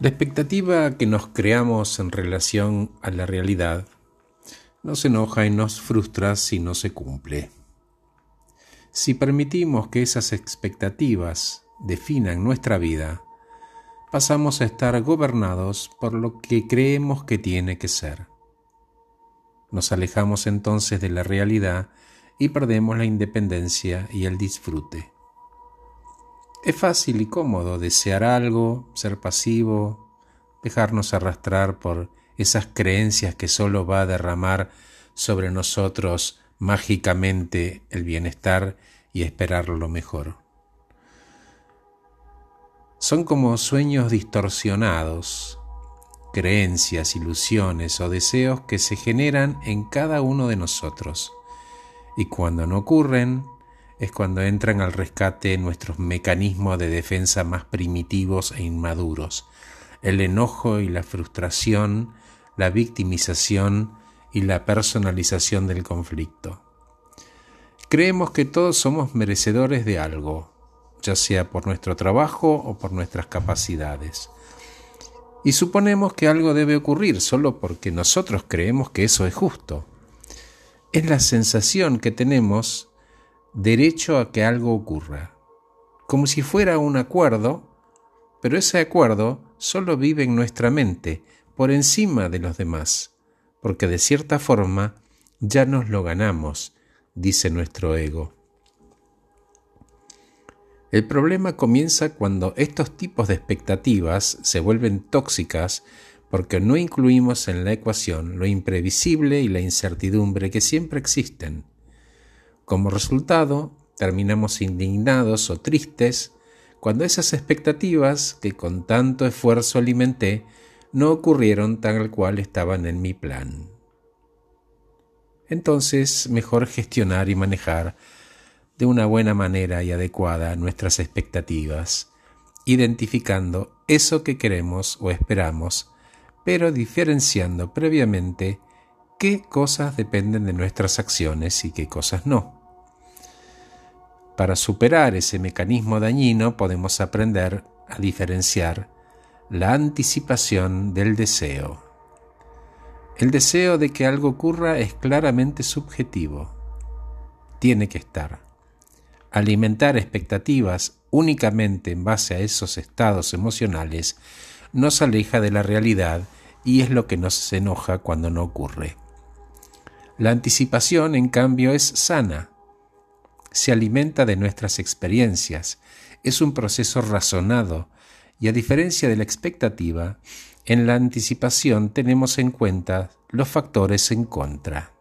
La expectativa que nos creamos en relación a la realidad nos enoja y nos frustra si no se cumple. Si permitimos que esas expectativas definan nuestra vida, pasamos a estar gobernados por lo que creemos que tiene que ser. Nos alejamos entonces de la realidad y perdemos la independencia y el disfrute. Es fácil y cómodo desear algo, ser pasivo, dejarnos arrastrar por esas creencias que sólo va a derramar sobre nosotros mágicamente el bienestar y esperar lo mejor. Son como sueños distorsionados, creencias, ilusiones o deseos que se generan en cada uno de nosotros. Y cuando no ocurren, es cuando entran al rescate nuestros mecanismos de defensa más primitivos e inmaduros, el enojo y la frustración, la victimización y la personalización del conflicto. Creemos que todos somos merecedores de algo, ya sea por nuestro trabajo o por nuestras capacidades. Y suponemos que algo debe ocurrir solo porque nosotros creemos que eso es justo. Es la sensación que tenemos derecho a que algo ocurra, como si fuera un acuerdo, pero ese acuerdo solo vive en nuestra mente, por encima de los demás, porque de cierta forma ya nos lo ganamos, dice nuestro ego. El problema comienza cuando estos tipos de expectativas se vuelven tóxicas porque no incluimos en la ecuación lo imprevisible y la incertidumbre que siempre existen. Como resultado, terminamos indignados o tristes cuando esas expectativas que con tanto esfuerzo alimenté no ocurrieron tal cual estaban en mi plan. Entonces, mejor gestionar y manejar de una buena manera y adecuada nuestras expectativas, identificando eso que queremos o esperamos, pero diferenciando previamente qué cosas dependen de nuestras acciones y qué cosas no. Para superar ese mecanismo dañino podemos aprender a diferenciar la anticipación del deseo. El deseo de que algo ocurra es claramente subjetivo. Tiene que estar. Alimentar expectativas únicamente en base a esos estados emocionales nos aleja de la realidad y es lo que nos enoja cuando no ocurre. La anticipación, en cambio, es sana se alimenta de nuestras experiencias, es un proceso razonado y a diferencia de la expectativa, en la anticipación tenemos en cuenta los factores en contra.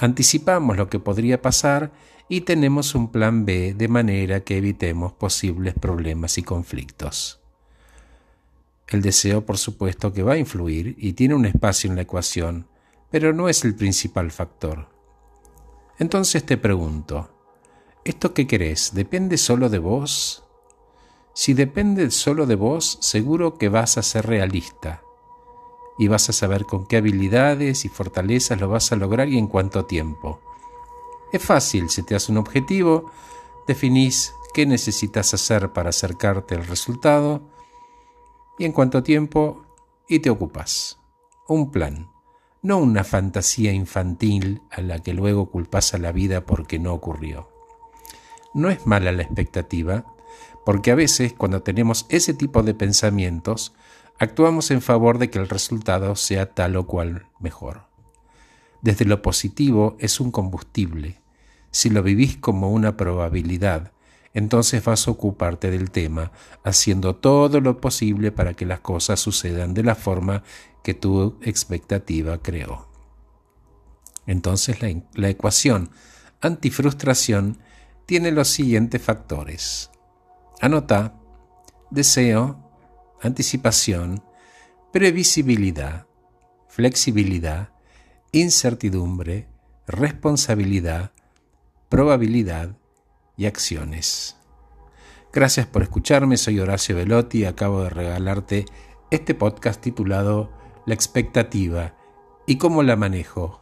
Anticipamos lo que podría pasar y tenemos un plan B de manera que evitemos posibles problemas y conflictos. El deseo, por supuesto, que va a influir y tiene un espacio en la ecuación, pero no es el principal factor. Entonces te pregunto, ¿esto que querés depende solo de vos? Si depende solo de vos, seguro que vas a ser realista y vas a saber con qué habilidades y fortalezas lo vas a lograr y en cuánto tiempo. Es fácil, si te hace un objetivo, definís qué necesitas hacer para acercarte al resultado y en cuánto tiempo y te ocupas. Un plan no una fantasía infantil a la que luego culpas a la vida porque no ocurrió. No es mala la expectativa, porque a veces cuando tenemos ese tipo de pensamientos, actuamos en favor de que el resultado sea tal o cual mejor. Desde lo positivo es un combustible. Si lo vivís como una probabilidad, entonces vas a ocuparte del tema, haciendo todo lo posible para que las cosas sucedan de la forma que tu expectativa creó. Entonces la, ecuación antifrustración tiene los siguientes factores. Anota deseo, anticipación, previsibilidad, flexibilidad, incertidumbre, responsabilidad, probabilidad acciones. Gracias por escucharme, soy Horacio Velotti y acabo de regalarte este podcast titulado la expectativa y cómo la manejo